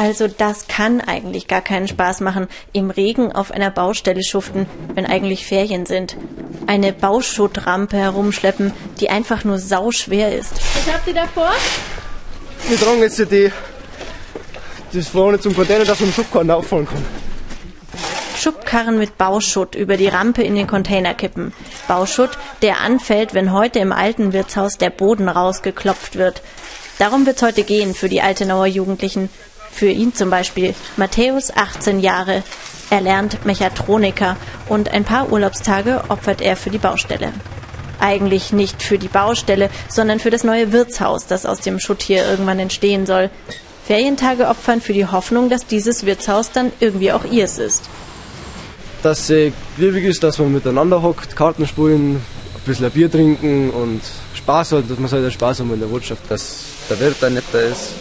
Also das kann eigentlich gar keinen Spaß machen, im Regen auf einer Baustelle schuften, wenn eigentlich Ferien sind. Eine Bauschuttrampe herumschleppen, die einfach nur sauschwer ist. Was habt ihr da vor? Wir tragen jetzt die, das vorne zum Container, dass man den Schubkarren auffahren kann. Schubkarren mit Bauschutt über die Rampe in den Container kippen. Bauschutt, der anfällt, wenn heute im alten Wirtshaus der Boden rausgeklopft wird. Darum wird's heute gehen für die Altenauer Jugendlichen. Für ihn zum Beispiel. Matthäus, 18 Jahre. Er lernt Mechatroniker und ein paar Urlaubstage opfert er für die Baustelle. Eigentlich nicht für die Baustelle, sondern für das neue Wirtshaus, das aus dem Schutt hier irgendwann entstehen soll. Ferientage opfern für die Hoffnung, dass dieses Wirtshaus dann irgendwie auch ihrs ist. Dass es äh, glücklich ist, dass man miteinander hockt, Karten spielen, ein bisschen Bier trinken und Spaß hat, dass man halt Spaß haben in der Wirtschaft. Dass der Wirt ein netter ist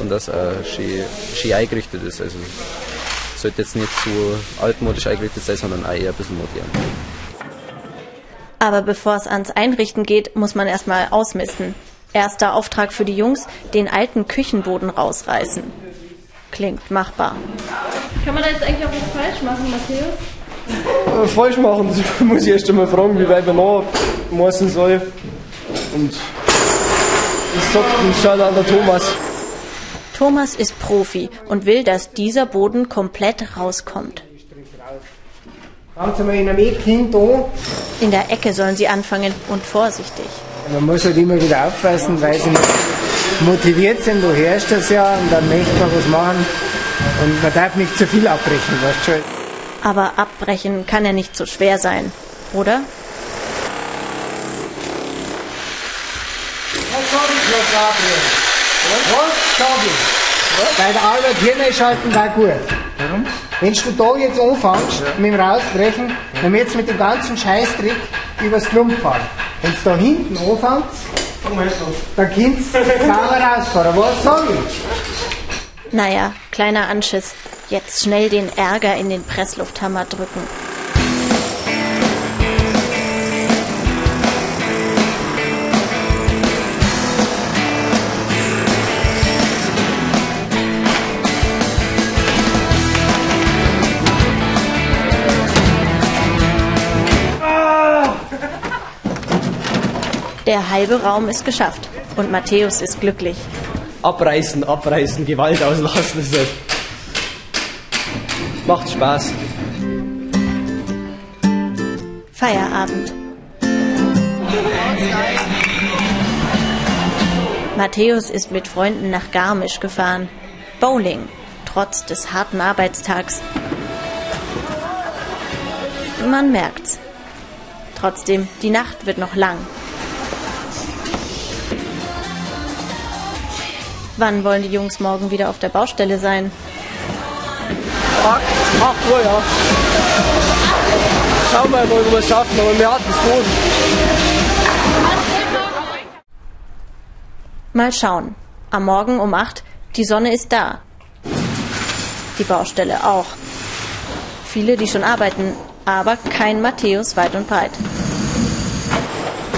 und dass er schön, schön eingerichtet ist. Also sollte jetzt nicht zu altmodisch eingerichtet sein, sondern auch eher ein bisschen modern. Aber bevor es ans Einrichten geht, muss man erstmal ausmisten. Erster Auftrag für die Jungs, den alten Küchenboden rausreißen. Klingt machbar. Kann man da jetzt eigentlich auch was falsch machen, Matthäus? Äh, falsch machen, das muss ich erst einmal fragen, wie weit man nachmessen soll. Und das sagt uns schon an der Thomas. Thomas ist Profi und will, dass dieser Boden komplett rauskommt. In der Ecke sollen sie anfangen und vorsichtig. Man muss halt immer wieder aufpassen, weil sie nicht motiviert sind. Du hörst das ja und dann möchte man was machen. Und man darf nicht zu viel abbrechen, weißt du schon. Aber abbrechen kann ja nicht so schwer sein, oder? Was sag ich noch, Gabriel? Was sag ich? Bei der Arbeit Hirn schalten war gut. Warum? Wenn du da jetzt anfängst mit dem Rausbrechen, dann wird es mit dem ganzen Scheißtrick übers Klump fahren. Wenn du da hinten anfängst, dann kannst du sauber rausfahren. Was sag ich? Naja, kleiner Anschiss. Jetzt schnell den Ärger in den Presslufthammer drücken. Der halbe Raum ist geschafft und Matthäus ist glücklich. Abreißen, abreißen, Gewalt auslassen. Ist Macht Spaß. Feierabend. Matthäus ist mit Freunden nach Garmisch gefahren. Bowling, trotz des harten Arbeitstags. Man merkt's. Trotzdem, die Nacht wird noch lang. Wann wollen die Jungs morgen wieder auf der Baustelle sein? Ach, ach oh ja. Schauen wir mal, ob wir es schaffen, aber wir hatten es vor. Mal schauen. Am Morgen um 8, die Sonne ist da. Die Baustelle auch. Viele, die schon arbeiten, aber kein Matthäus weit und breit.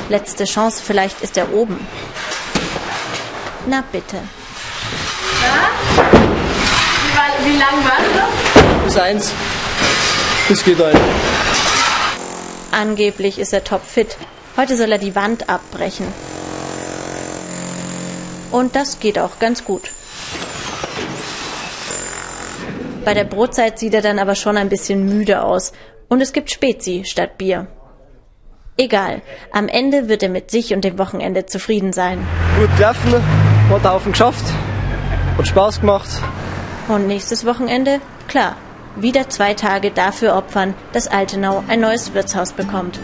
Letzte Chance, vielleicht ist er oben. Na bitte. Wie, war, wie lang war noch? Bis eins. Das geht ein. Angeblich ist er topfit. Heute soll er die Wand abbrechen. Und das geht auch ganz gut. Bei der Brotzeit sieht er dann aber schon ein bisschen müde aus. Und es gibt Spezi statt Bier. Egal, am Ende wird er mit sich und dem Wochenende zufrieden sein. Gut gelaufen, hat Haufen geschafft. Hat Spaß gemacht. Und nächstes Wochenende? Klar, wieder zwei Tage dafür opfern, dass Altenau ein neues Wirtshaus bekommt.